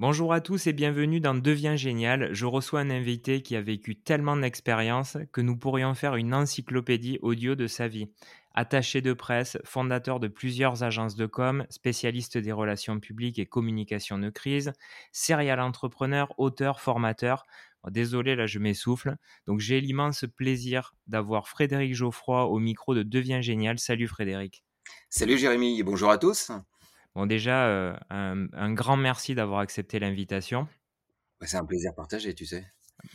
Bonjour à tous et bienvenue dans Devient Génial. Je reçois un invité qui a vécu tellement d'expériences que nous pourrions faire une encyclopédie audio de sa vie. Attaché de presse, fondateur de plusieurs agences de com, spécialiste des relations publiques et communication de crise, serial entrepreneur, auteur, formateur. Désolé, là je m'essouffle. Donc j'ai l'immense plaisir d'avoir Frédéric Geoffroy au micro de Devient Génial. Salut Frédéric. Salut Jérémy bonjour à tous. Bon, déjà, euh, un, grand merci d'avoir accepté l'invitation. Bah, c'est un plaisir partagé, tu sais.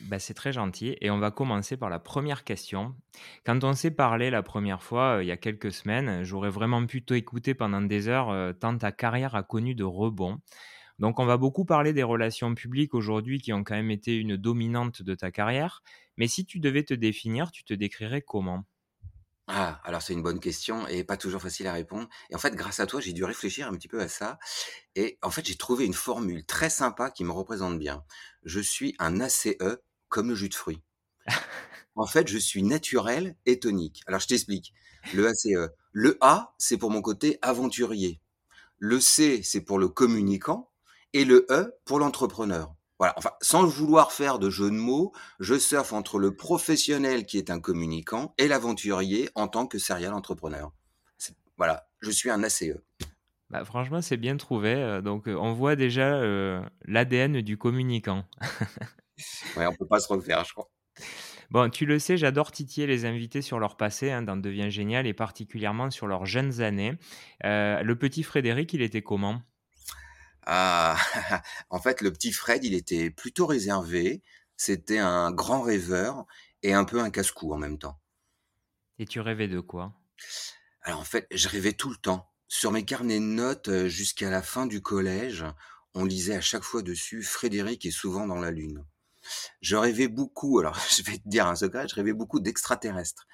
Bah, c'est très gentil. Et on va commencer par la première question. Quand on s'est parlé la première fois, euh, il y a quelques semaines, j'aurais vraiment pu t'écouter pendant des heures, euh, tant ta carrière a connu de rebonds. Donc, on va beaucoup parler des relations publiques aujourd'hui qui ont quand même été une dominante de ta carrière. Mais si tu devais te définir, tu te décrirais comment? Ah, alors c'est une bonne question et pas toujours facile à répondre. Et en fait, grâce à toi, j'ai dû réfléchir un petit peu à ça. Et en fait, j'ai trouvé une formule très sympa qui me représente bien. Je suis un ACE comme le jus de fruits. en fait, je suis naturel et tonique. Alors, je t'explique. Le ACE. Le A, c'est pour mon côté aventurier. Le C, c'est pour le communicant. Et le E, pour l'entrepreneur. Voilà, enfin, sans vouloir faire de jeu de mots, je surfe entre le professionnel qui est un communicant et l'aventurier en tant que serial entrepreneur. Voilà, je suis un ACE. Bah, franchement, c'est bien trouvé. Euh, donc, euh, on voit déjà euh, l'ADN du communicant. ouais, on peut pas se refaire, je crois. Bon, tu le sais, j'adore titiller les invités sur leur passé hein, dans Devient Génial et particulièrement sur leurs jeunes années. le petit Frédéric, il était comment? Ah, en fait, le petit Fred, il était plutôt réservé. C'était un grand rêveur et un peu un casse-cou en même temps. Et tu rêvais de quoi? Alors en fait, je rêvais tout le temps. Sur mes carnets de notes euh, jusqu'à la fin du collège, on lisait à chaque fois dessus Frédéric est souvent dans la lune. Je rêvais beaucoup, alors je vais te dire un secret, je rêvais beaucoup d'extraterrestres.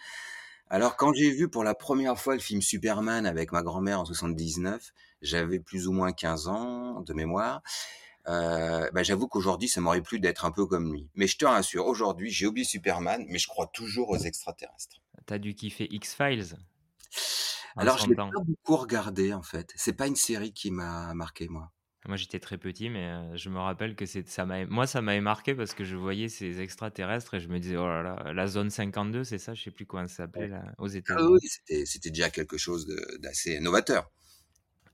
Alors quand j'ai vu pour la première fois le film Superman avec ma grand-mère en 79, j'avais plus ou moins 15 ans de mémoire. Euh, bah, j'avoue qu'aujourd'hui, ça m'aurait plu d'être un peu comme lui. Mais je te rassure, aujourd'hui, j'ai oublié Superman, mais je crois toujours aux extraterrestres. T'as dû kiffer X-Files Alors, je l'ai pas beaucoup regardé, en fait. C'est pas une série qui m'a marqué, moi. Moi, j'étais très petit, mais euh, je me rappelle que ça moi, ça m'avait marqué parce que je voyais ces extraterrestres et je me disais, oh là là, la zone 52, c'est ça, je sais plus comment ça s'appelait aux ah États-Unis. oui, c'était déjà quelque chose d'assez novateur.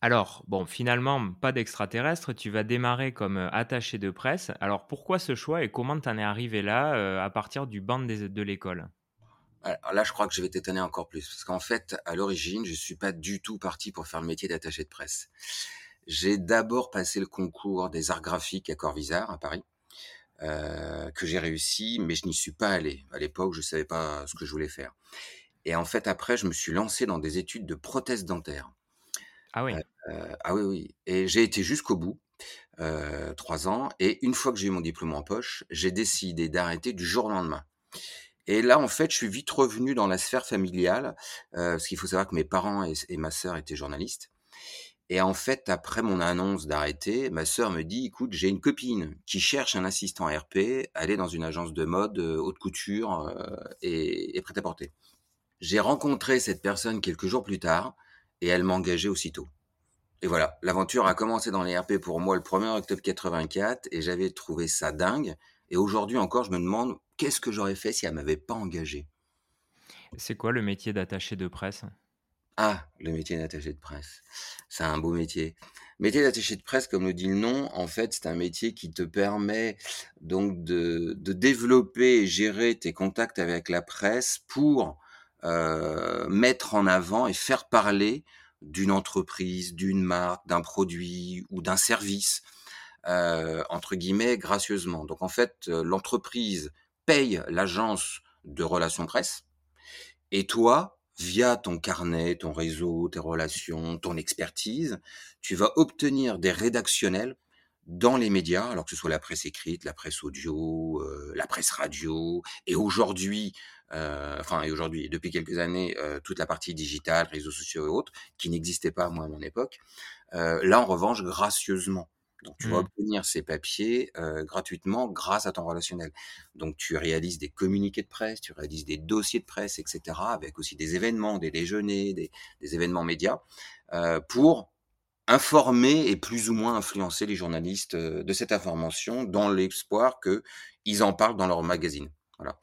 Alors, bon, finalement, pas d'extraterrestre, tu vas démarrer comme euh, attaché de presse. Alors, pourquoi ce choix et comment t'en es arrivé là euh, à partir du banc de l'école? Alors là, je crois que je vais t'étonner encore plus, parce qu'en fait, à l'origine, je suis pas du tout parti pour faire le métier d'attaché de presse. J'ai d'abord passé le concours des arts graphiques à Corvisart, à Paris, euh, que j'ai réussi, mais je n'y suis pas allé. À l'époque, je savais pas ce que je voulais faire. Et en fait, après, je me suis lancé dans des études de prothèse dentaire. Ah oui. ah oui, oui. Et j'ai été jusqu'au bout, trois ans. Et une fois que j'ai eu mon diplôme en poche, j'ai décidé d'arrêter du jour au lendemain. Et là, en fait, je suis vite revenu dans la sphère familiale, parce qu'il faut savoir que mes parents et, ma sœur étaient journalistes. Et en fait, après mon annonce d'arrêter, ma sœur me dit, écoute, j'ai une copine qui cherche un assistant RP, elle dans une agence de mode, haute couture et, et prêt-à-porter. J'ai rencontré cette personne quelques jours plus tard et elle m'engageait aussitôt. Et voilà, l'aventure a commencé dans les RP pour moi le 1er octobre 84 et j'avais trouvé ça dingue. Et aujourd'hui encore, je me demande qu'est-ce que j'aurais fait si elle m'avait pas engagé? C'est quoi le métier d'attaché de presse? Ah, le métier d'attaché de presse. C'est un beau métier. Métier d'attaché de presse, comme le dit le nom, en fait, c'est un métier qui te permet donc de, développer et gérer tes contacts avec la presse pour euh, mettre en avant et faire parler d'une entreprise, d'une marque, d'un produit ou d'un service, euh, entre guillemets, gracieusement. Donc en fait, euh, l'entreprise paye l'agence de relations presse et toi, via ton carnet, ton réseau, tes relations, ton expertise, tu vas obtenir des rédactionnels dans les médias, alors que ce soit la presse écrite, la presse audio, la presse radio, et aujourd'hui, euh, enfin et aujourd'hui, depuis quelques années, euh, toute la partie digitale, réseaux sociaux et autres, qui n'existait pas moi à mon époque. Euh, là, en revanche, gracieusement. Donc, tu vas mmh. obtenir ces papiers gratuitement grâce à ton relationnel. Donc, tu réalises des communiqués de presse, tu réalises des dossiers de presse, etc., avec aussi des événements, des déjeuners, des, des événements médias, pour informer et plus ou moins influencer les journalistes, heu, de cette information dans l'espoir qu'ils en parlent dans leur magazine. Voilà.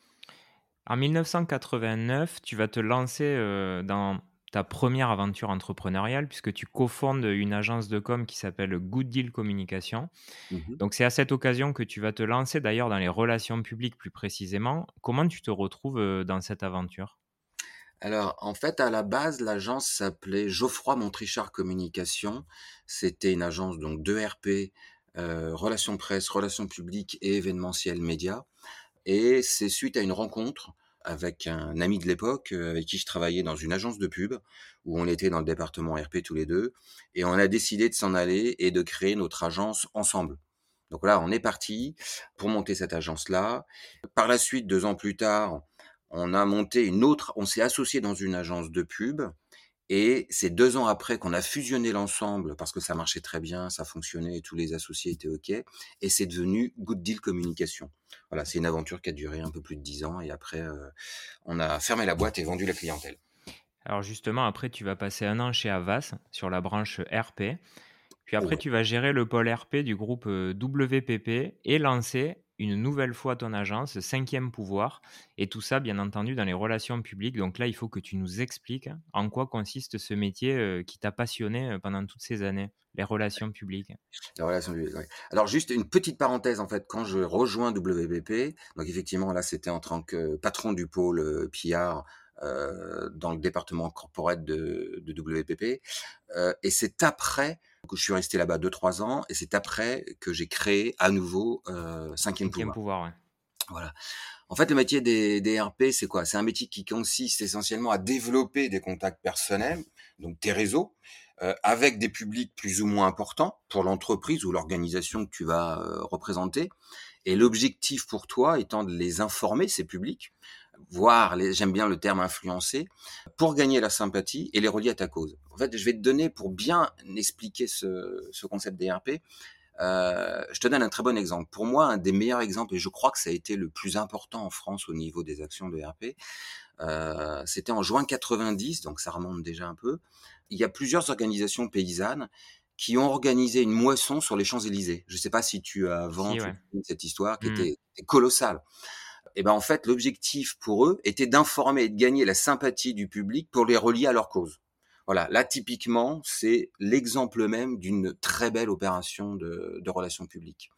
En 1989, tu vas te lancer, dans ta première aventure entrepreneuriale puisque tu cofondes une agence de com qui s'appelle Good Deal Communication. Mmh Donc c'est à cette occasion que tu vas te lancer d'ailleurs dans les relations publiques plus précisément. Comment tu te retrouves, heu, dans cette aventure? Alors, en fait, à la base, l'agence s'appelait Geoffroy Montrichard Communication. C'était une agence donc d'ERP, heu, relations presse, relations publiques et événementiel média et c'est suite à une rencontre avec un ami de l'époque, heu, avec qui je travaillais dans une agence de pub, où on était dans le département RP tous les 2 et on a décidé de s'en aller et de créer notre agence ensemble. Donc là, on est parti pour monter cette agence-là. Par la suite, 2 ans plus tard, on a monté une autre on s'est associé dans une agence de pub et c'est 2 ans après qu'on a fusionné l'ensemble parce que ça marchait très bien, ça fonctionnait et tous les associés étaient OK et c'est devenu Good Deal Communication. Voilà, c'est une aventure qui a duré un peu plus de 10 ans et après, heu, on a fermé la boîte et vendu la clientèle. Alors justement, après, tu vas passer un an chez Havas sur la branche RP. Puis après, Ouais. tu vas gérer le pôle RP du groupe euh, WPP et lancer une nouvelle fois ton agence, Cinquième Pouvoir. Et tout ça, bien entendu, dans les relations publiques. Donc là, il faut que tu nous expliques en quoi consiste ce métier euh, qui t'a passionné euh, pendant toutes ces années, les relations publiques. La relation du ouais. Alors juste une petite parenthèse, en fait, quand je rejoins WPP, donc effectivement là, c'était en tant que patron du pôle, heu, PR, dans le département corporate de WPP, et c'est après je suis resté là-bas deux trois ans et c'est après que j'ai créé à nouveau, heu, 5 Cinquième Pouvoir. Pouvoir, ouais. Voilà. En fait, le métier des des RP, c'est quoi? C'est un métier qui consiste essentiellement à développer des contacts personnels, donc tes réseaux, heu, avec des publics plus ou moins importants pour l'entreprise ou l'organisation que tu vas, heu, représenter et l'objectif pour toi étant de les informer, ces publics, voire les j'aime bien le terme influencer, pour gagner la sympathie et les relier à ta cause. En fait, je vais te donner pour bien expliquer ce ce concept des RP, Heu, je te donne un très bon exemple. Pour moi, un des meilleurs exemples et je crois que ça a été le plus important en France au niveau des actions de RP, heu, c'était en juin 90, donc ça remonte déjà un peu. Il y a plusieurs organisations paysannes qui ont organisé une moisson sur les Champs-Élysées. Je ne sais pas si tu as Si, ouais. connais cette histoire qui Hmm. était colossale. Et ben, en fait, l'objectif pour eux était d'informer et de gagner la sympathie du public pour les relier à leur cause. Voilà, là typiquement, c'est l'exemple même d'une très belle opération de, relations publiques.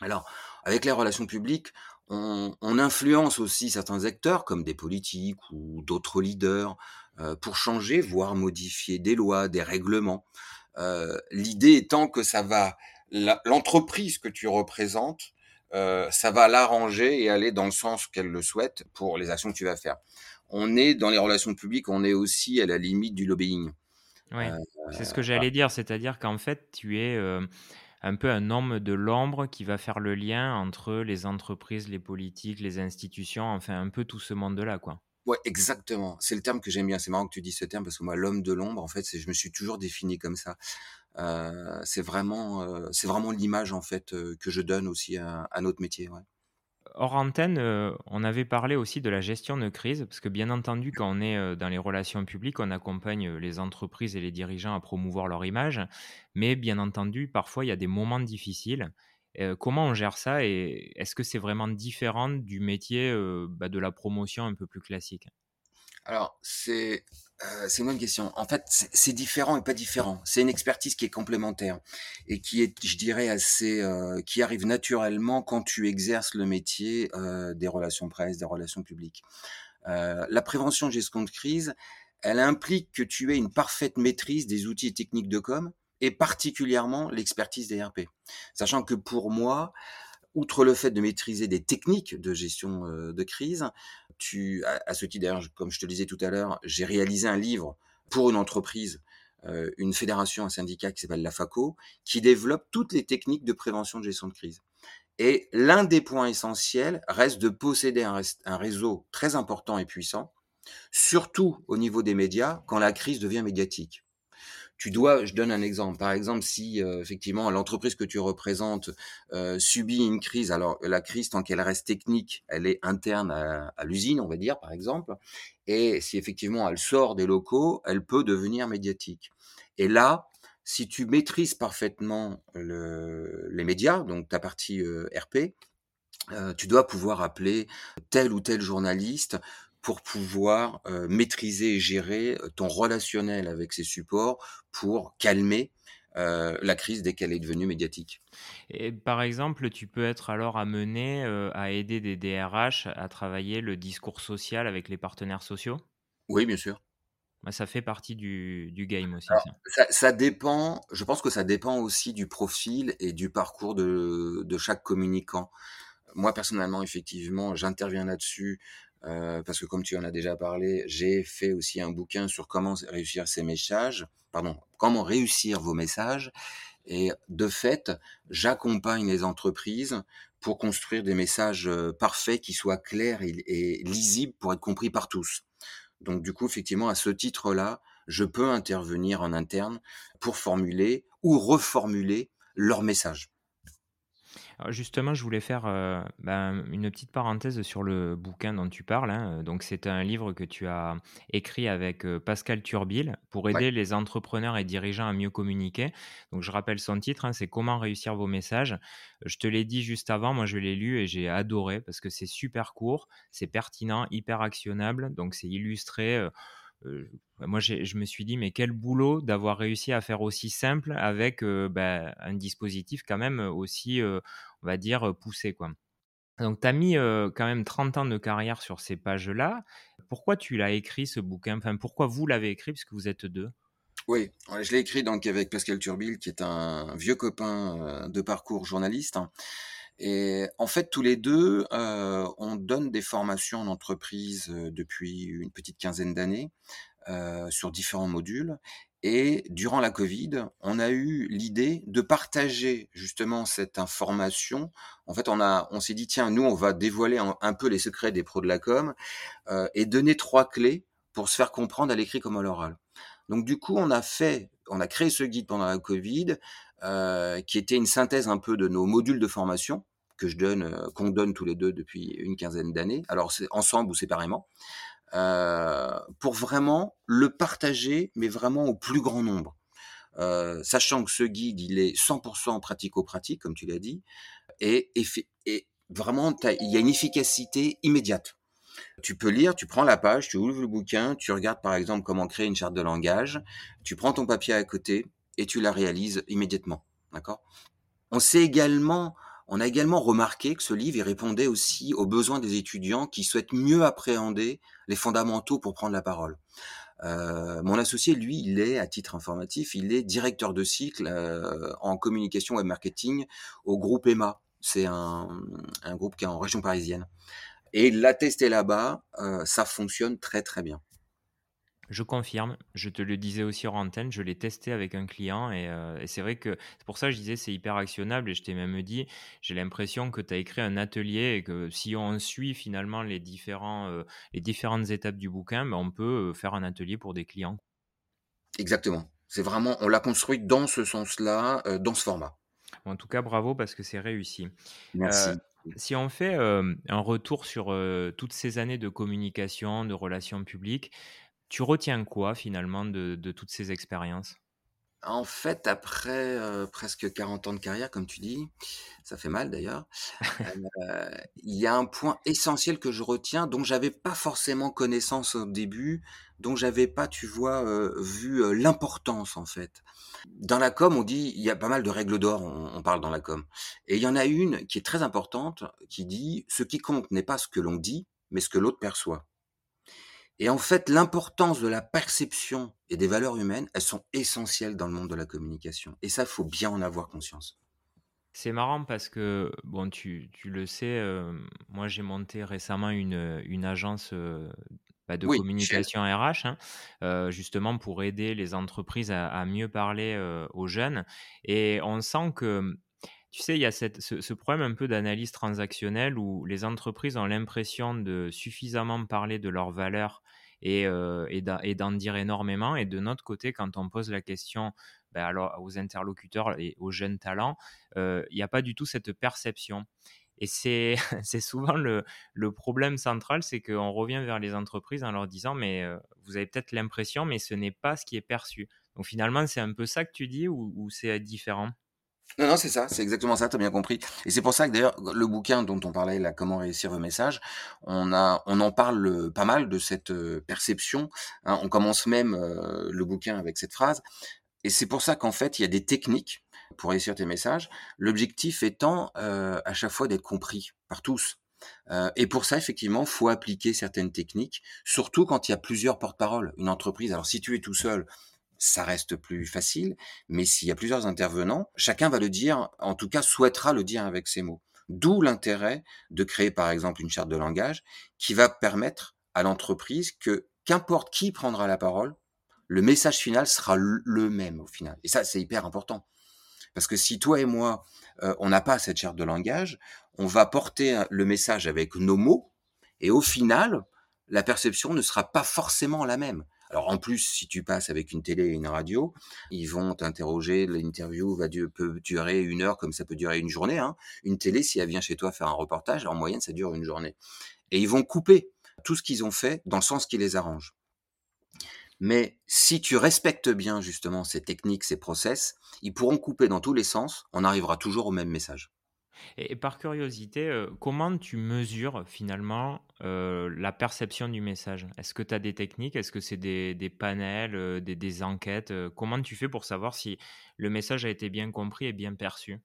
Alors, avec les relations publiques, on, influence aussi certains acteurs comme des politiques ou d'autres leaders euh, pour changer, voire modifier des lois, des règlements. Euh, L'idée étant que ça va, l'entreprise que tu représentes, euh, ça va l'arranger et aller dans le sens qu'elle le souhaite pour les actions que tu vas faire. On est dans les relations publiques, on est aussi à la limite du lobbying. Oui, Euh, c'est ce que j'allais dire, c'est-à-dire qu'en fait, tu es euh, un peu un homme de l'ombre qui va faire le lien entre les entreprises, les politiques, les institutions, enfin un peu tout ce monde-là, quoi. Ouais, exactement. C'est le terme que j'aime bien. C'est marrant que tu dises ce terme parce que moi, l'homme de l'ombre, en fait, c'est, je me suis toujours défini comme ça. Euh, c'est vraiment, euh, c'est vraiment l'image en fait euh, que je donne aussi à, à notre métier. Ouais. Hors antenne, on avait parlé aussi de la gestion de crise, parce que bien entendu, quand on est dans les relations publiques, on accompagne les entreprises et les dirigeants à promouvoir leur image, mais bien entendu, parfois, il y a des moments difficiles. Comment on gère ça et est-ce que c'est vraiment différent du métier bah, de la promotion un peu plus classique? Alors, c'est, euh, c'est une bonne question. En fait, c'est différent et pas différent. C'est une expertise qui est complémentaire et qui est, je dirais, assez, euh, qui arrive naturellement quand tu exerces le métier euh, des relations presse, des relations publiques. Euh, la prévention gestion de crise, elle implique que tu aies une parfaite maîtrise des outils et techniques de com et particulièrement l'expertise des RP. Sachant que pour moi, outre le fait de maîtriser des techniques de gestion de crise, tu, à, ce titre d'ailleurs, comme je te le disais tout à l'heure, j'ai réalisé un livre pour une entreprise, une fédération, un syndicat qui s'appelle la FACO, qui développe toutes les techniques de prévention de gestion de crise. Et l'un des points essentiels reste de posséder un réseau très important et puissant, surtout au niveau des médias, quand la crise devient médiatique tu dois, je donne un exemple. Par exemple, si euh, effectivement l'entreprise que tu représentes euh, subit une crise, alors la crise, tant qu'elle reste technique, elle est interne à, à l'usine, on va dire, par exemple. Et si effectivement elle sort des locaux, elle peut devenir médiatique. Et là, si tu maîtrises parfaitement le les médias, donc ta partie, heu, RP, heu, tu dois pouvoir appeler tel ou tel journaliste pour pouvoir, maîtriser et gérer, ton relationnel avec ces supports pour calmer, la crise dès qu'elle est devenue médiatique. Et par exemple, tu peux être alors amené, à aider des DRH à travailler le discours social avec les partenaires sociaux? Oui, bien sûr. Bah, ça fait partie du du game aussi Alors ça. ça ça dépend je pense que ça dépend aussi du profil et du parcours de de chaque communicant. Moi, personnellement, effectivement, j'interviens là-dessus, heu, parce que comme tu en as déjà parlé, j'ai fait aussi un bouquin sur comment réussir ses messages pardon, comment réussir vos messages et de fait, j'accompagne les entreprises pour construire des messages, heu, parfaits qui soient clairs et et lisibles pour être compris par tous. Donc du coup, effectivement, à ce titre-là, je peux intervenir en interne pour formuler ou reformuler leur message. Alors justement, je voulais faire, heu, ben, une petite parenthèse sur le bouquin dont tu parles, hein, donc c'est un livre que tu as écrit avec, heu, Pascal Turbil pour Ouais, aider les entrepreneurs et dirigeants à mieux communiquer. Donc je rappelle son titre, hein, c'est «Comment réussir vos messages». Je te l'ai dit juste avant, moi je l'ai lu et j'ai adoré parce que c'est super court, c'est pertinent, hyper actionnable, donc c'est illustré, heu, moi j'ai je me suis dit: «Mais quel boulot d'avoir réussi à faire aussi simple avec, heu, bah, un dispositif quand même aussi, heu, on va dire, poussé, quoi. Donc tu as mis, quand même 30 ans de carrière sur ces pages-là. Pourquoi tu l'as écrit ce bouquin? Enfin, pourquoi vous l'avez écrit? Puisque vous êtes 2. oui, je l'ai écrit donc avec Pascal Turbil qui est un vieux copain, de parcours journaliste hein. Et en fait tous les 2, heu, on donne des formations en entreprise, heu, depuis une petite quinzaine d'années. heu, sur différents modules et durant la covid, on a eu l'idée de partager justement cette information. En fait, on a on s'est dit: «Tiens, nous, on va dévoiler un un peu les secrets des pros de la com, heu, et donner 3 clés pour se faire comprendre à l'écrit comme à l'oral». Donc du coup, on a fait on a créé ce guide pendant la covid, heu, qui était une synthèse un peu de nos modules de formation que je donne, heu, qu'on donne tous les 2 depuis une quinzaine d'années. Alors c'est ensemble ou séparément heu, pour vraiment le partager, mais vraiment au plus grand nombre. Sachant que ce guide, il est 100 pratico-pratique, comme tu l'as dit et vraiment il y a une efficacité immédiate. Tu peux lire, tu prends la page, tu ouvres le bouquin, tu regardes par exemple comment créer une charte de langage, tu prends ton papier à côté et tu la réalises immédiatement, d'accord? On sait également on a également remarqué que ce livre, répondait aussi aux besoins des étudiants qui souhaitent mieux appréhender les fondamentaux pour prendre la parole. Heu, mon associé, lui, il est, à titre informatif, il est directeur de cycle, heu, en communication web marketing au groupe EMA. C'est un, groupe qui est en région parisienne et l'a testé là-bas, heu, ça fonctionne très, très bien. Je confirme, je te le disais aussi hors antenne, je l'ai testé avec un client et heu et c'est vrai que c'est pour ça que je disais c'est hyper actionnable et je t'ai même dit, j'ai l'impression que tu as écrit un atelier et que si on suit finalement les différents, heu, les différentes étapes du bouquin, bah, on peut, heu, faire un atelier pour des clients. Exactement. C'est vraiment on l'a construit dans ce sens-là, dans ce format. En tout cas, bravo parce que c'est réussi. Merci. si on fait, un retour sur, toutes ces années de communication, de relations publiques, tu retiens quoi finalement de de toutes ces expériences? En fait, après, heu, presque 40 ans de carrière, comme tu dis, ça fait mal d'ailleurs, heu, il y a un point essentiel que je retiens, dont j'avais pas forcément connaissance au début, dont j'avais pas, tu vois, heu, vu, l'importance, en fait. Dans la com, on dit il y a pas mal de règles d'or, on on parle dans la com et il y en a une qui est très importante, qui dit: «Ce qui compte n'est pas ce que l'on dit, mais ce que l'autre perçoit». Et en fait, l'importance de la perception et des valeurs humaines, elles sont essentielles dans le monde de la communication. Et ça, il faut bien en avoir conscience. C'est marrant parce que, bon, tu tu le sais, hem, moi j'ai monté récemment une, une agence, heu, bah, de Oui, communication RH, hein, heu, justement pour aider les entreprises à à mieux parler, aux jeunes et on sent que, tu sais, il y a ce problème un peu d'analyse transactionnelle où les entreprises ont l'impression de suffisamment parler de leurs valeurs et et d'en dire énormément. Et de notre côté, quand on pose la question, alors aux interlocuteurs et aux jeunes talents, heu, il y a pas du tout cette perception. Et c'est souvent le problème central, c'est qu'on revient vers les entreprises en leur disant: «Mais, heu, vous avez peut-être l'impression, mais ce n'est pas ce qui est perçu». Donc finalement, c'est un peu ça que tu dis ou c'est différent? Non, non, c'est ça, c'est exactement ça, tu as bien compris. Et c'est pour ça que d'ailleurs, le bouquin dont on parlait là, Comment réussir vos messages, on, a, on en parle euh, pas mal de cette euh, perception. Hein. on commence même euh, le bouquin avec cette phrase. Et c'est pour ça qu'en fait, il y a des techniques pour réussir tes messages. L'objectif étant à chaque fois d'être compris par tous. et pour ça, effectivement, faut appliquer certaines techniques, surtout quand il y a plusieurs porte-paroles. Une entreprise, alors si tu es tout seul, ça reste plus facile, mais s'il y a plusieurs intervenants, chacun va le dire, en tout cas souhaitera le dire avec ses mots. D'où l'intérêt de créer par exemple une charte de langage qui va permettre à l'entreprise que qu'importe qui prendra la parole, le message final sera le même au final. Et ça, c'est hyper important. Parce que si toi et moi, euh, on n'a pas cette charte de langage, on va porter le message avec nos mots, et au final, la perception ne sera pas forcément la même. Alors en plus, si tu passes avec une télé et une radio, ils vont t'interroger, l'interview va peut durer une heure comme ça peut durer une journée. Hein. Une télé, si elle vient chez toi faire un reportage, en moyenne, ça dure une journée. Et ils vont couper tout ce qu'ils ont fait dans le sens qui les arrange. Mais si tu respectes bien justement ces techniques, ces process, ils pourront couper dans tous les sens, on arrivera toujours au même message. Et, par curiosité, euh, comment tu mesures finalement euh, la perception du message? Est-ce que tu as des techniques? Est-ce que c'est des, panels, euh, des, enquêtes? Comment tu fais pour savoir si le message a été bien compris et bien perçu?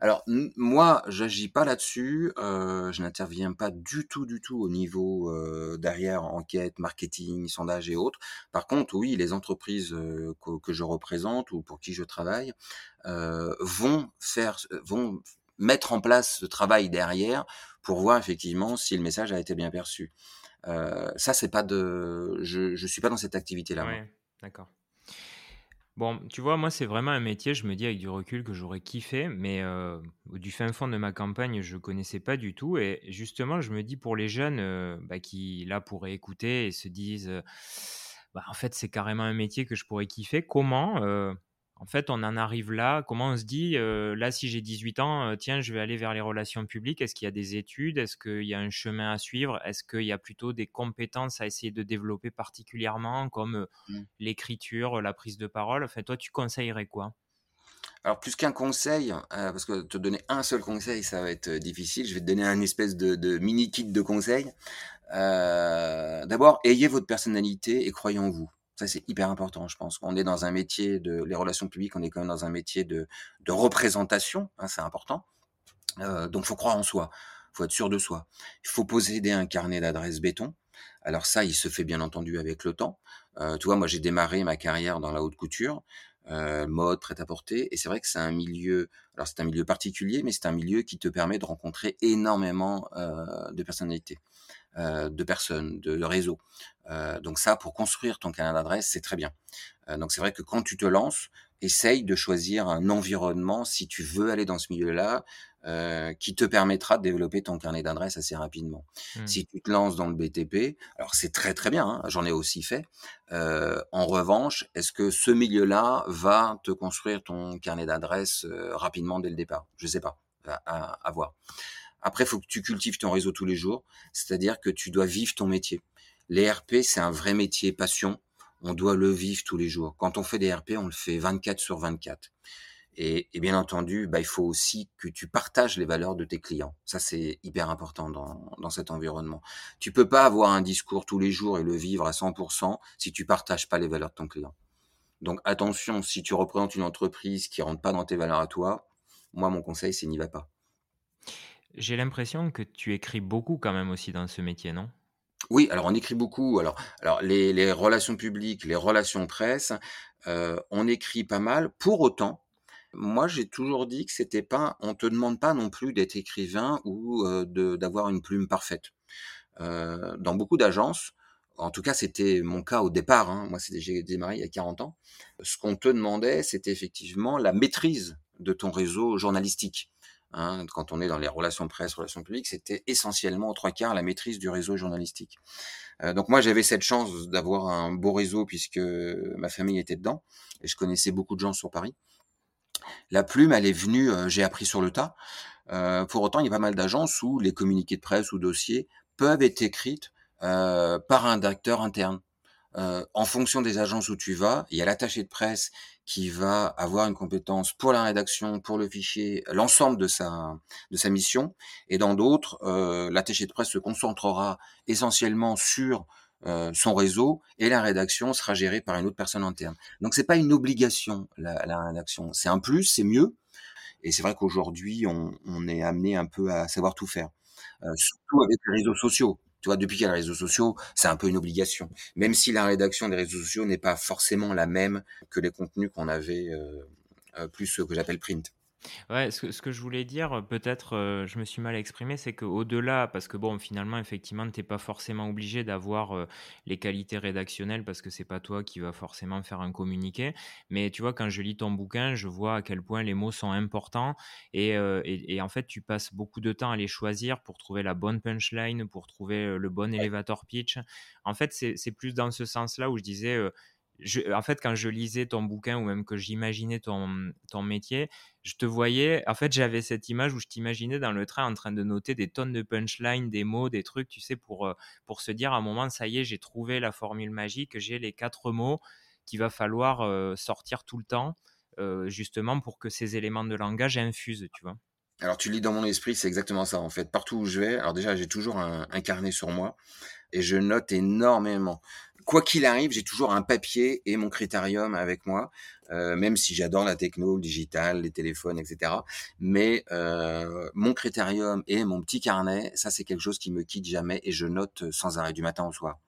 Alors moi, j'agis pas là-dessus, je n'interviens pas du tout, du tout au niveau derrière enquête, marketing, sondage et autres. Par contre, oui, les entreprises que, que, je représente ou pour qui je travaille vont faire, vont mettre en place ce travail derrière pour voir effectivement si le message a été bien perçu. Euh, ça, c'est pas de, je, je suis pas dans cette activité-là. Ouais, d'accord. Bon, tu vois, moi, c'est vraiment un métier, je me dis avec du recul que j'aurais kiffé, mais euh, du fin fond de ma campagne, je connaissais pas du tout. Et justement, je me dis pour les jeunes euh, bah, qui, là, pourraient écouter et se disent, bah, en fait, c'est carrément un métier que je pourrais kiffer, comment en fait, on en arrive là. Comment on se dit, euh, là, si j'ai 18 ans, euh, tiens, je vais aller vers les relations publiques. Est-ce qu'il y a des études? Est-ce qu'il y a un chemin à suivre? Est-ce qu'il y a plutôt des compétences à essayer de développer particulièrement, comme euh, mmh. l'écriture, la prise de parole? Enfin, toi, tu conseillerais quoi? Alors plus qu'un conseil, parce que te donner un seul conseil, ça va être difficile. Je vais te donner un espèce de, mini kit de conseils. D'abord, ayez votre personnalité et croyez en vous. Ça, c'est hyper important, je pense. On est dans un métier de les relations publiques, on est quand même dans un métier de, de représentation, hein, c'est important. Euh, donc, faut croire en soi, faut être sûr de soi. Il faut posséder un carnet d'adresses béton. Alors ça, il se fait bien entendu avec le temps. Euh, tu vois, moi, j'ai démarré ma carrière dans la haute couture, euh, mode, prêt-à-porter, et c'est vrai que c'est un milieu. Alors c'est un milieu particulier, mais c'est un milieu qui te permet de rencontrer énormément euh, de personnalités. Euh, de personnes, de, réseaux. Euh, donc ça, pour construire ton canal d'adresse, c'est très bien. Donc c'est vrai que quand tu te lances, essaye de choisir un environnement, si tu veux aller dans ce milieu-là, qui te permettra de développer ton carnet d'adresse assez rapidement. Mmh. Si tu te lances dans le BTP, alors c'est très très bien, hein, j'en ai aussi fait. en revanche, est-ce que ce milieu-là va te construire ton carnet d'adresse rapidement dès le départ? Je sais pas, à, à voir. Après, il faut que tu cultives ton réseau tous les jours, c'est-à-dire que tu dois vivre ton métier. Les RP, c'est un vrai métier passion. On doit le vivre tous les jours. Quand on fait des RP, on le fait 24 sur 24. Et, bien entendu, bah, il faut aussi que tu partages les valeurs de tes clients. Ça, c'est hyper important dans, dans cet environnement. Tu peux pas avoir un discours tous les jours et le vivre à 100% si tu partages pas les valeurs de ton client. Donc attention, si tu représentes une entreprise qui rentre pas dans tes valeurs à toi, moi, mon conseil, c'est n'y va pas. J'ai l'impression que tu écris beaucoup quand même aussi dans ce métier, non? Oui, alors on écrit beaucoup. Alors alors les les relations publiques, les relations presse, euh, on écrit pas mal. Pour autant, moi j'ai toujours dit que c'était pas on te demande pas non plus d'être écrivain ou, d'avoir une plume parfaite. Dans beaucoup d'agences, en tout cas c'était mon cas au départ, hein, moi j'ai démarré il y a 40 ans, ce qu'on te demandait, c'était effectivement la maîtrise de ton réseau journalistique. Hein, quand on est dans les relations presse, relations publiques, c'était essentiellement trois quarts la maîtrise du réseau journalistique. Donc moi j'avais cette chance d'avoir un beau réseau puisque ma famille était dedans et je connaissais beaucoup de gens sur Paris. La plume, elle est venue, euh, j'ai appris sur le tas. Euh, pour autant, il y a pas mal d'agences où les communiqués de presse ou dossiers peuvent être écrits par un acteur interne. En fonction des agences où tu vas, il y a l'attaché de presse qui va avoir une compétence pour la rédaction, pour le fichier, l'ensemble de sa de sa mission et dans d'autres, l'attaché de presse se concentrera essentiellement sur, heu, son réseau et la rédaction sera gérée par une autre personne interne. Donc c'est pas une obligation la la rédaction, c'est un plus, c'est mieux et c'est vrai qu'aujourd'hui on on est amené un peu à savoir tout faire, heu, surtout avec les réseaux sociaux. Tu vois, depuis qu'il y a les réseaux sociaux, c'est un peu une obligation. Même si la rédaction des réseaux sociaux n'est pas forcément la même que les contenus qu'on avait, heu heu, plus que j'appelle print. Ouais, ce que ce que je voulais dire, peut-être, heu, je me suis mal exprimé, c'est qu'au-delà parce que bon, finalement, effectivement, tu es pas forcément obligé d'avoir, heu, les qualités rédactionnelles parce que c'est pas toi qui va forcément faire un communiqué. Mais tu vois, quand je lis ton bouquin, je vois à quel point les mots sont importants et heu et et en fait, tu passes beaucoup de temps à les choisir pour trouver la bonne punchline, pour trouver, le bon elevator pitch. En fait, c'est plus dans ce sens-là où je disais, en fait, quand je lisais ton bouquin ou même que j'imaginais ton, ton métier, je te voyais en fait, j'avais cette image où je t'imaginais dans le train en train de noter des tonnes de punchlines, des mots, des trucs, tu sais, pour, heu, pour se dire à un moment: «Ça y est, j'ai trouvé la formule magique, j'ai les 4 mots qu'il va falloir, heu, sortir tout le temps», heu, justement pour que ces éléments de langage infusent, tu vois? Alors tu lis dans mon esprit, c'est exactement ça, en fait. Partout où je vais alors déjà, j'ai toujours un carnet sur moi et je note énormément. Quoi qu'il arrive, j'ai toujours un papier et mon critérium avec moi, heu, même si j'adore la techno, le digital, les téléphones et cetera. Mais, heu, mon critérium et mon petit carnet, ça, c'est quelque chose qui me quitte jamais et je note, sans arrêt du matin au soir.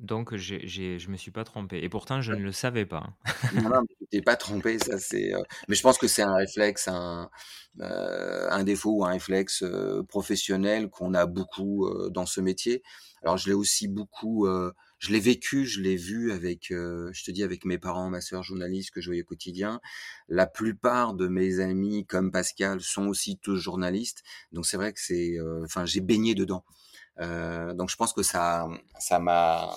Donc j'ai j'ai je me suis pas trompé et pourtant je ne le savais pas. Non, non, tu t'es pas trompé, ça c'est, heu mais je pense que c'est un réflexe, un, défaut ou un réflexe, professionnel qu'on a beaucoup, dans ce métier. Alors je l'ai aussi beaucoup, je l'ai vécu, je l'ai vu avec, heu, je te dis avec mes parents, ma sœur journaliste que je voyais au quotidien. La plupart de mes amis, comme Pascal, sont aussi tous journalistes. Donc c'est vrai que c'est, heu, enfin j'ai baigné dedans. Heu, donc je pense que ça ça m'a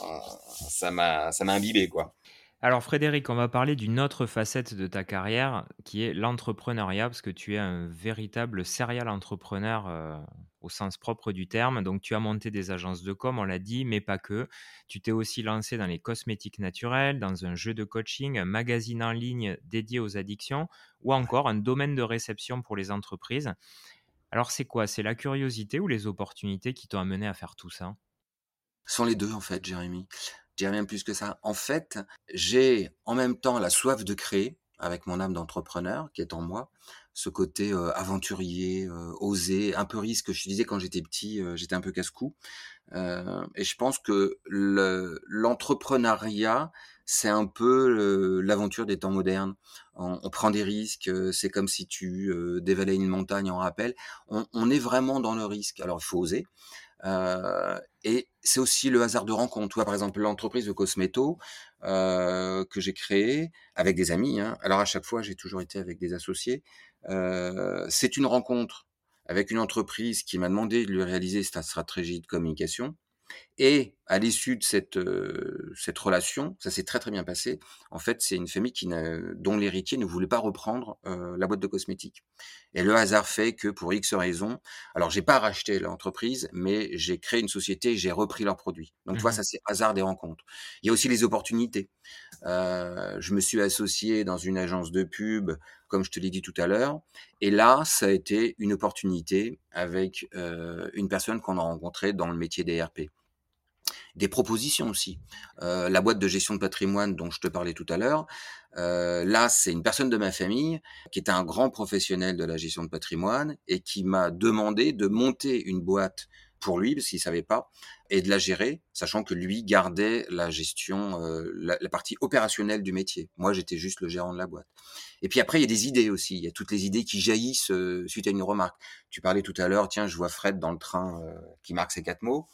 ça m'a ça m'a imbibé, quoi. Alors Frédéric, on va parler d'une autre facette de ta carrière qui est l'entrepreneuriat, parce que tu es un véritable serial entrepreneur euh, au sens propre du terme. Donc tu as monté des agences de com, on l'a dit, mais pas que. Tu t'es aussi lancé dans les cosmétiques naturels, dans un jeu de coaching, un magazine en ligne dédié aux addictions, ou encore un domaine de réception pour les entreprises. Alors c'est quoi? C'est la curiosité ou les opportunités qui t'ont amené à faire tout ça? Ce sont les 2 en fait, Jérémy. Dirais même plus que ça. En fait, j'ai en même temps la soif de créer, avec mon âme d'entrepreneur qui est en moi, ce côté, heu, aventurier, heu, osé, un peu risque. Je disais quand j'étais petit, heu, j'étais un peu casse-cou, et je pense que le l'entrepreneuriat, c'est un peu l'aventure des temps modernes. On prend des risques, c'est comme si tu, dévalais une montagne en rappel. On on est vraiment dans le risque. Alors il faut oser, Heu et c'est aussi le hasard de rencontre. Tu vois, par exemple, l'entreprise de Cosmeto, heu, que j'ai créée avec des amis, hein. Alors à chaque fois, j'ai toujours été avec des associés. Heu, c'est une rencontre avec une entreprise qui m'a demandé de lui réaliser sa stratégie de communication et à l'issue de cette, heu, cette relation, ça s'est très, très bien passé. En fait, c'est une famille qui dont l'héritier ne voulait pas reprendre, heu, la boîte de cosmétiques et le hasard fait que pour X raisons alors j'ai pas racheté l'entreprise, mais j'ai créé une société j'ai repris leurs produits. Donc tu vois, Mhm. ça c'est hasard des rencontres. Il y a aussi les opportunités. Heu, je me suis associé dans une agence de pub, comme je te l'ai dit tout à l'heure et là, ça a été une opportunité avec, une personne qu'on a rencontrée dans le métier des RP. Des propositions aussi. Heu, la boîte de gestion de patrimoine dont je te parlais tout à l'heure, heu, là, c'est une personne de ma famille qui est un grand professionnel de la gestion de patrimoine et qui m'a demandé de monter une boîte pour lui, parce qu'il savait pas et de la gérer, sachant que lui gardait la gestion, heu, la la partie opérationnelle du métier. Moi, j'étais juste le gérant de la boîte et puis après, il y a des idées aussi. Il y a toutes les idées qui jaillissent, suite à une remarque. Tu parlais tout à l'heure: «Tiens, je vois Fred dans le train, qui marque ses 4 mots».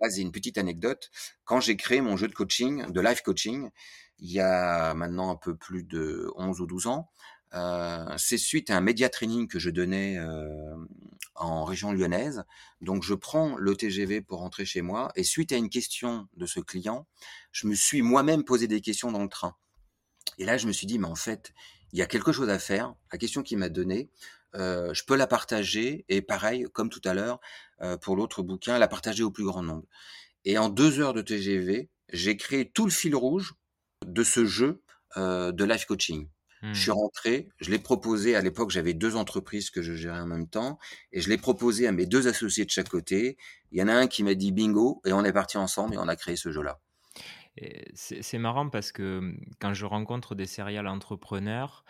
Là, c'est une petite anecdote. Quand j'ai créé mon jeu de coaching, de life coaching, il y a maintenant un peu plus de 11 ou 12 ans, heu, c'est suite à un média training que je donnais, hem, en région lyonnaise. Donc je prends le TGV pour rentrer chez moi et suite à une question de ce client, je me suis moi-même posé des questions dans le train. Et là, je me suis dit: «Mais en fait, il y a quelque chose à faire. La question qu'il m'a donnée, je peux la partager» et pareil, comme tout à l'heure, heu, pour l'autre bouquin, la partager au plus grand nombre. Et en 2 heures de TGV, j'ai créé tout le fil rouge de ce jeu, de life coaching. Je suis Mmh. rentré, je l'ai proposé à l'époque, j'avais 2 entreprises que je gérais en même temps et je l'ai proposé à mes 2 associés de chaque côté. Il y en a un qui m'a dit: «Bingo» et on est partis ensemble et on a créé ce jeu-là. C'est marrant parce que, mmh, quand je rencontre des serial entrepreneurs,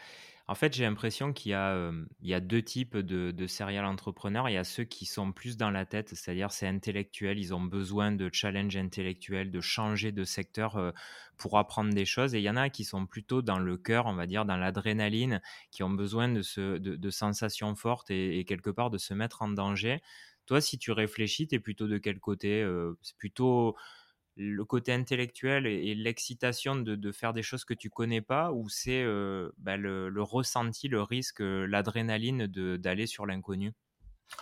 en fait, j'ai l'impression qu'il y a, hem, il y a 2 types de de serial entrepreneurs. Il y a ceux qui sont plus dans la tête, c'est-à-dire c'est intellectuel, ils ont besoin de challenge intellectuel, de changer de secteur, heu, pour apprendre des choses et il y en a qui sont plutôt dans le cœur, on va dire, dans l'adrénaline, qui ont besoin de se de de sensations fortes et quelque part de se mettre en danger. Toi, si tu réfléchis, tu es plutôt de quel côté? Heu, c'est plutôt le côté intellectuel et l'excitation de faire des choses que tu connais pas ou c'est, heu, bah, le ressenti, le risque, heu, l'adrénaline d'aller sur l'inconnu?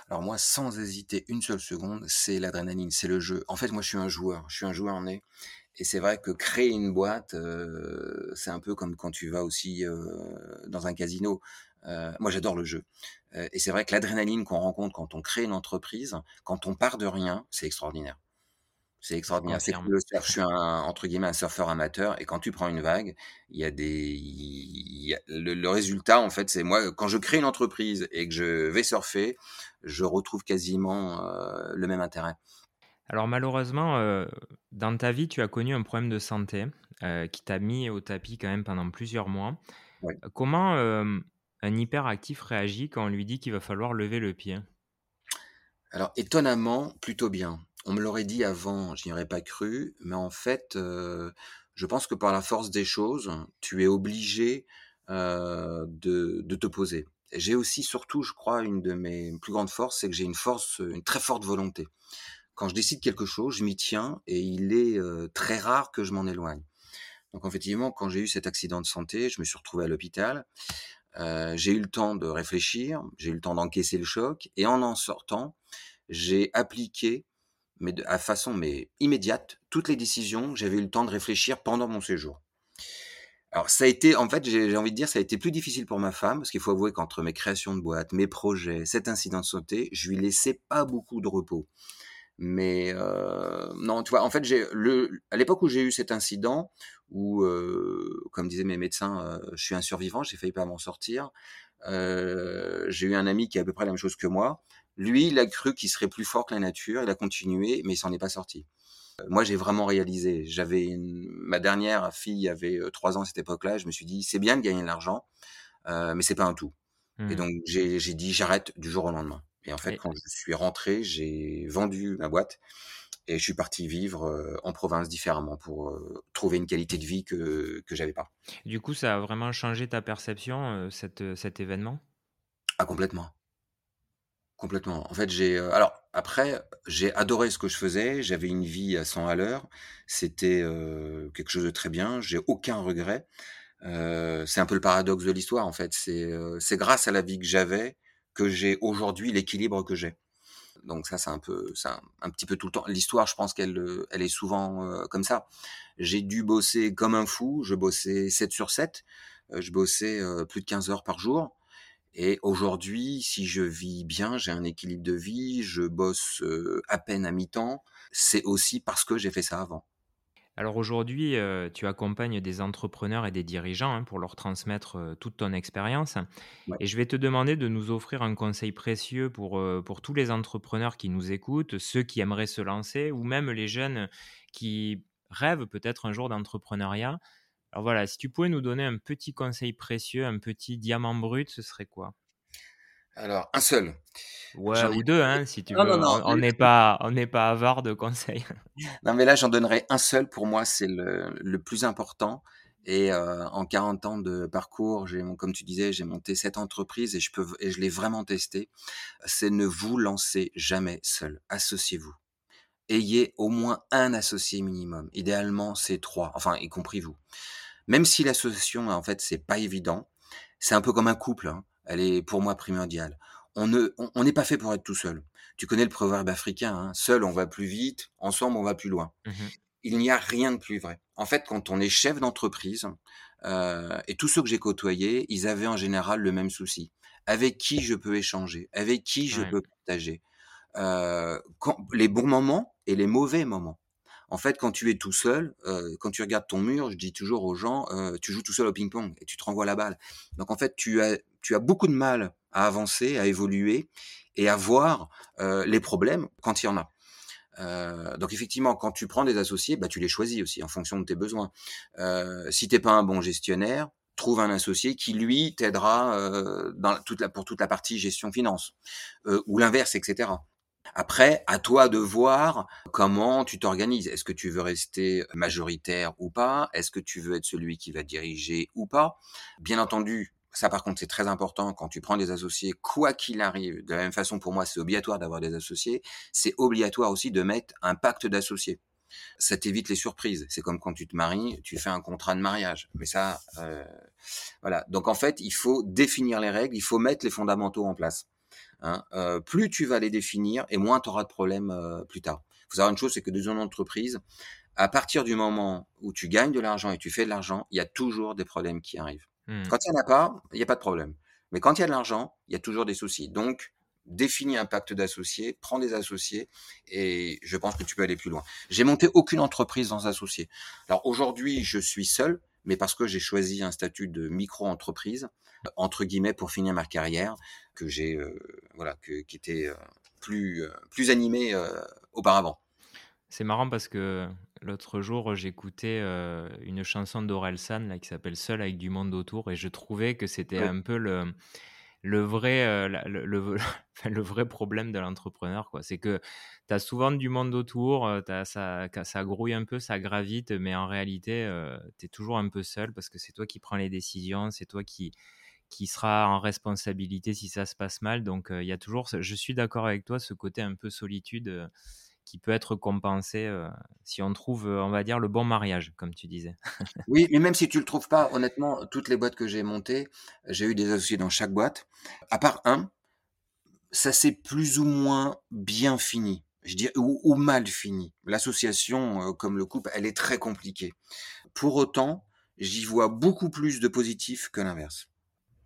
Alors moi, sans hésiter une seule seconde, c'est l'adrénaline, c'est le jeu. En fait, moi, je suis un joueur, je suis un joueur né et c'est vrai que créer une boîte, heu, c'est un peu comme quand tu vas aussi, dans un casino. Moi, j'adore le jeu, et c'est vrai que l'adrénaline qu'on rencontre quand on crée une entreprise, quand on part de rien, c'est extraordinaire. C'est extraordinaire. C'est surf. Je suis un entre guillemets «un surfeur amateur» et quand tu prends une vague, il y a des il y a le le résultat en fait, c'est moi quand je crée une entreprise et que je vais surfer, je retrouve quasiment, heu, le même intérêt. Alors malheureusement, heu, dans ta vie, tu as connu un problème de santé, heu, qui t'a mis au tapis quand même pendant plusieurs mois. Ouais. Comment, un hyperactif réagit quand on lui dit qu'il va falloir lever le pied? Alors étonnamment, plutôt bien. On me l'aurait dit avant, je n'y aurais pas cru, mais en fait, je pense que par la force des choses, tu es obligé, de te poser. J'ai aussi surtout, je crois, une de mes plus grandes forces, c'est que j'ai une force, une très forte volonté. Quand je décide quelque chose, je m'y tiens et il est, très rare que je m'en éloigne. Donc effectivement, quand j'ai eu cet accident de santé, je me suis retrouvé à l'hôpital. J'ai eu le temps de réfléchir, j'ai eu le temps d'encaisser le choc et en en sortant, j'ai appliqué, mais à façon mais immédiate, toutes les décisions j'avais eu le temps de réfléchir pendant mon séjour. Alors ça a été en fait, j'ai envie de dire, ça a été plus difficile pour ma femme, parce qu'il faut avouer qu'entre mes créations de boîtes, mes projets, cet incident de santé, je lui laissais pas beaucoup de repos. Mais heu, non, tu vois? En fait, j'ai le à l'époque où j'ai eu cet incident, où, heu, comme disaient mes médecins, heu, je suis un survivant, j'ai failli pas m'en sortir. J'ai eu un ami qui a à peu près la même chose que moi. Lui, il a cru qu'il serait plus fort que la nature, il a continué, mais il s'en est pas sorti. Heu, moi, j'ai vraiment réalisé, j'avais une ma dernière fille avait, heu, 3 ans à cette époque-là, je me suis dit: «C'est bien de gagner de l'argent, heu, mais c'est pas un tout». Et Mmh donc j'ai dit: «J'arrête» du jour au lendemain. Et en fait, et quand je suis rentré, j'ai vendu ma boîte et je suis parti vivre, heu, en province différemment pour, trouver une qualité de vie que que j'avais pas. du coup, ça a vraiment changé ta perception, cet, cet événement? Ah complètement, complètement. En fait, j'ai, heu alors après, j'ai adoré ce que je faisais, j'avais une vie à 100 à l'heure, c'était, heu, quelque chose de très bien, j'ai aucun regret. Heu, c'est un peu le paradoxe de l'histoire en fait, c'est, grâce à la vie que j'avais que j'ai aujourd'hui l'équilibre que j'ai. Donc ça, c'est un peu un petit peu tout le temps l'histoire, je pense qu'elle, elle est souvent, comme ça. J'ai dû bosser comme un fou, je bossais 7 sur 7, heu, je bossais, plus de 15 heures par jour et aujourd'hui, si je vis bien, j'ai un équilibre de vie, je bosse, à peine à mi-temps, c'est aussi parce que j'ai fait ça avant. Alors aujourd'hui, tu accompagnes des entrepreneurs et des dirigeants, hein, pour leur transmettre, toute ton expérience Ouais. et je vais te demander de nous offrir un conseil précieux pour, pour tous les entrepreneurs qui nous écoutent, ceux qui aimeraient se lancer ou même les jeunes qui rêvent peut-être un jour d'entrepreneuriat. Alors voilà, si tu pouvais nous donner un petit conseil précieux, un petit diamant brut, ce serait quoi? Alors un seul, Ouais, ou 2, hein, si tu non, non, veux. non, On on n'est pas on n'est pas avare de conseils. Non, mais là, j'en donnerai un seul. Pour moi, c'est le le plus important et heu, en 40 ans de parcours, j'ai comme tu disais, j'ai monté cette entreprise et je peux et je l'ai vraiment testé. C'est ne vous lancez jamais seul. Associez-vous. Ayez au moins un associé minimum. Idéalement, c'est 3, enfin, y compris vous. Même si l'association, en fait, c'est pas évident, c'est un peu comme un couple, hein. Elle est pour moi primordiale. On ne on n'est pas fait pour être tout seul. Tu connais le proverbe africain, hein: «Seul on va plus vite, ensemble on va plus loin». Mmh Il n'y a rien de plus vrai. En fait, quand on est chef d'entreprise, heu et tous ceux que j'ai côtoyés, ils avaient en général le même souci. Avec qui je peux échanger? Avec qui je Ouais. peux partager? Quand les bons moments et les mauvais moments. En fait, quand tu es tout seul, euh, quand tu regardes ton mur, je dis toujours aux gens, euh, tu joues tout seul au ping-pong et tu te renvoies la balle. Donc en fait, tu as, beaucoup de mal à avancer, à évoluer et à voir euh, les problèmes quand il y en a. Donc effectivement, quand tu prends des associés, bah, tu les choisis aussi en fonction de tes besoins. Euh, si t'es pas un bon gestionnaire, trouve un associé qui lui t'aidera pour toute la partie gestion finance ou l'inverse, etc. Après, à toi de voir comment tu t'organises. Est-ce que tu veux rester majoritaire ou pas? Est-ce que tu veux être celui qui va diriger ou pas? Bien entendu, ça par contre c'est très important quand tu prends des associés, quoi qu'il arrive. De la même façon pour moi c'est obligatoire d'avoir des associés. C'est obligatoire aussi de mettre un pacte d'associés. Ça t'évite les surprises. C'est comme quand tu te maries, tu fais un contrat de mariage. Mais ça, euh, voilà. Donc en fait, il faut définir les règles, il faut mettre les fondamentaux en place. Hein. Euh, plus tu vas les définir, et moins tu auras de problèmes euh, plus tard. Il faut savoir une chose, c'est que dans une entreprise, à partir du moment où tu gagnes de l'argent et tu fais de l'argent, il y a toujours des problèmes qui arrivent. Mmh. Quand il n'y en a pas, il n'y a pas de problème. Mais quand il y a de l'argent, il y a toujours des soucis. Donc, définis un pacte d'associés, prends des associés, et je pense que tu peux aller plus loin. J'ai monté aucune entreprise sans associés. Alors aujourd'hui, je suis seul, mais parce que j'ai choisi un statut de micro-entreprise, entre guillemets, pour finir ma carrière, que j'ai, euh, voilà, que, qui était euh, plus, euh, plus animé euh, auparavant. C'est marrant parce que l'autre jour, j'écoutais euh, une chanson d'Orelsan là, qui s'appelle Seul avec du monde autour et je trouvais que c'était un peu le, le, vrai, euh, le, le- le vrai problème de l'entrepreneur. quoi. C'est que tu as souvent du monde autour, euh, t'as- ça, ça grouille un peu, ça gravite, mais en réalité, tu es toujours un peu seul parce que c'est toi qui prends les décisions, c'est toi qui, qui sera en responsabilité si ça se passe mal. Donc euh, il y a toujours, je suis d'accord avec toi, ce côté un peu solitude euh, qui peut être compensé euh, si on trouve, on va dire, le bon mariage, comme tu disais. Oui, mais même si tu le trouves pas, honnêtement, toutes les boîtes que j'ai montées, j'ai eu des associés dans chaque boîte. À part un, ça s'est plus ou moins bien fini. Je dirais, ou, mal fini. L'association, comme le couple, elle est très compliquée. Pour autant, j'y vois beaucoup plus de positifs que l'inverse.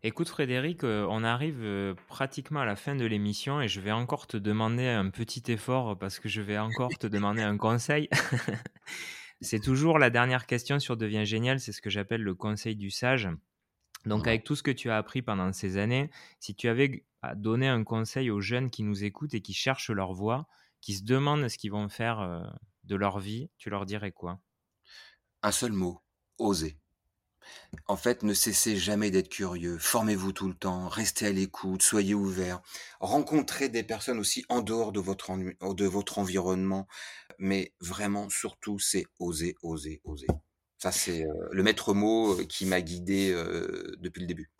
Écoute Frédéric, euh, on arrive euh, pratiquement à la fin de l'émission et je vais encore te demander un petit effort parce que je vais encore te demander un conseil. c'est toujours la dernière question sur Devient Génial, c'est ce que j'appelle le conseil du sage. Donc Ouais. avec tout ce que tu as appris pendant ces années, si tu avais à donner un conseil aux jeunes qui nous écoutent et qui cherchent leur voie, qui se demandent ce qu'ils vont faire euh, de leur vie, tu leur dirais quoi? Un seul mot, oser. En fait, ne cessez jamais d'être curieux, formez-vous tout le temps, restez à l'écoute, soyez ouverts, rencontrez des personnes aussi en dehors de votre, ennu- de votre environnement, mais vraiment, surtout, c'est oser, oser, oser. Ça, c'est euh, le maître mot euh, qui m'a guidé euh, depuis le début.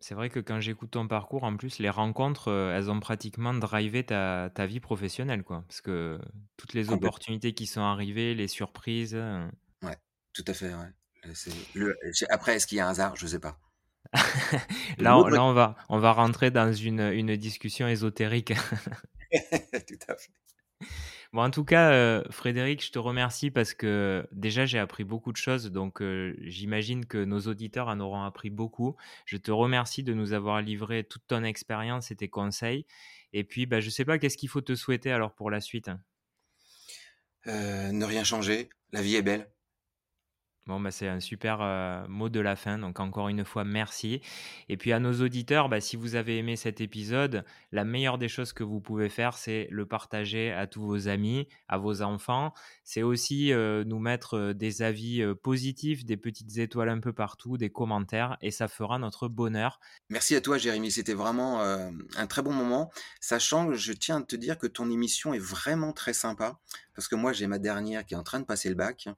C'est vrai que quand j'écoute ton parcours, en plus, les rencontres, elles ont pratiquement drivé ta, ta vie professionnelle, quoi. Parce que toutes les opportunités qui sont arrivées, les surprises. Ouais, tout à fait, ouais. Euh, le- Après, est-ce qu'il y a un hasard? Je sais pas. Là, on- doit là, on va, on va rentrer dans une, une discussion ésotérique. Tout à fait. Bon, en tout cas, euh, Frédéric, je te remercie parce que déjà, j'ai appris beaucoup de choses. Donc, euh, j'imagine que nos auditeurs en auront appris beaucoup. Je te remercie de nous avoir livré toute ton expérience et tes conseils. Et puis, bah, je sais pas, qu'est-ce qu'il faut te souhaiter alors pour la suite? Euh, ne rien changer, la vie est belle. Bon, bah, c'est un super euh, mot de la fin. Donc, encore une fois, merci. Et puis, à nos auditeurs, bah, si vous avez aimé cet épisode, la meilleure des choses que vous pouvez faire, c'est le partager à tous vos amis, à vos enfants. C'est aussi euh, nous mettre euh, des avis positifs, des petites étoiles un peu partout, des commentaires, et ça fera notre bonheur. Merci à toi, Jérémy. C'était vraiment un très bon moment. Sachant que je tiens à te dire que ton émission est vraiment très sympa. Parce que moi, j'ai ma dernière qui est en train de passer le bac.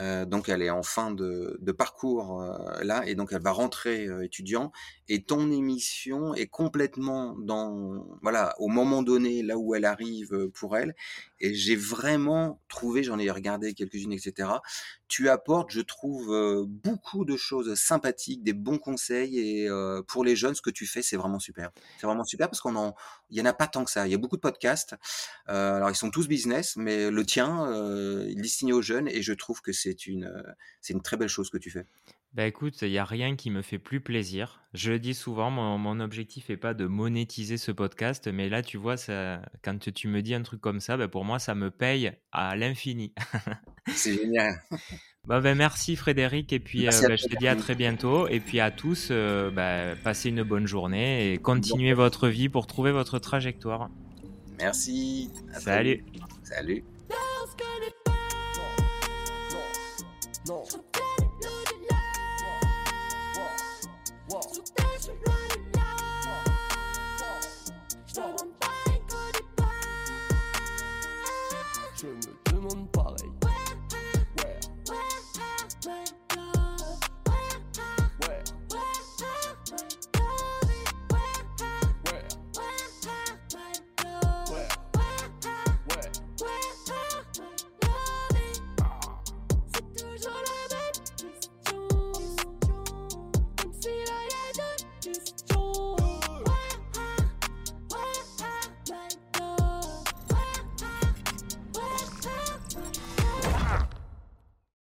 Euh, donc elle est en fin de, parcours euh, là et donc elle va rentrer euh, étudiant et ton émission est complètement dans voilà au moment donné là où elle arrive pour elle et j'ai vraiment trouvé j'en ai regardé quelques-unes etc tu apportes je trouve beaucoup de choses sympathiques des bons conseils et pour les jeunes ce que tu fais c'est vraiment super. C'est vraiment super parce qu'on en il y en a pas tant que ça. Il y a beaucoup de podcasts alors ils sont tous business mais le tien il est destiné aux jeunes et je trouve que c'est une, euh, c'est une très belle chose que tu fais. Bah écoute, il y a rien qui me fait plus plaisir. Je le dis souvent, mon, mon objectif est pas de monétiser ce podcast, mais là, tu vois, ça, quand tu me dis un truc comme ça, bah pour moi, ça me paye à l'infini. C'est génial. Bah, ben, merci Frédéric, et puis euh, bah, je te dis à très bientôt, et puis à tous, euh, bah, passez une bonne journée et continuez votre vie pour trouver votre trajectoire. Merci. À Salut. Salut. Non.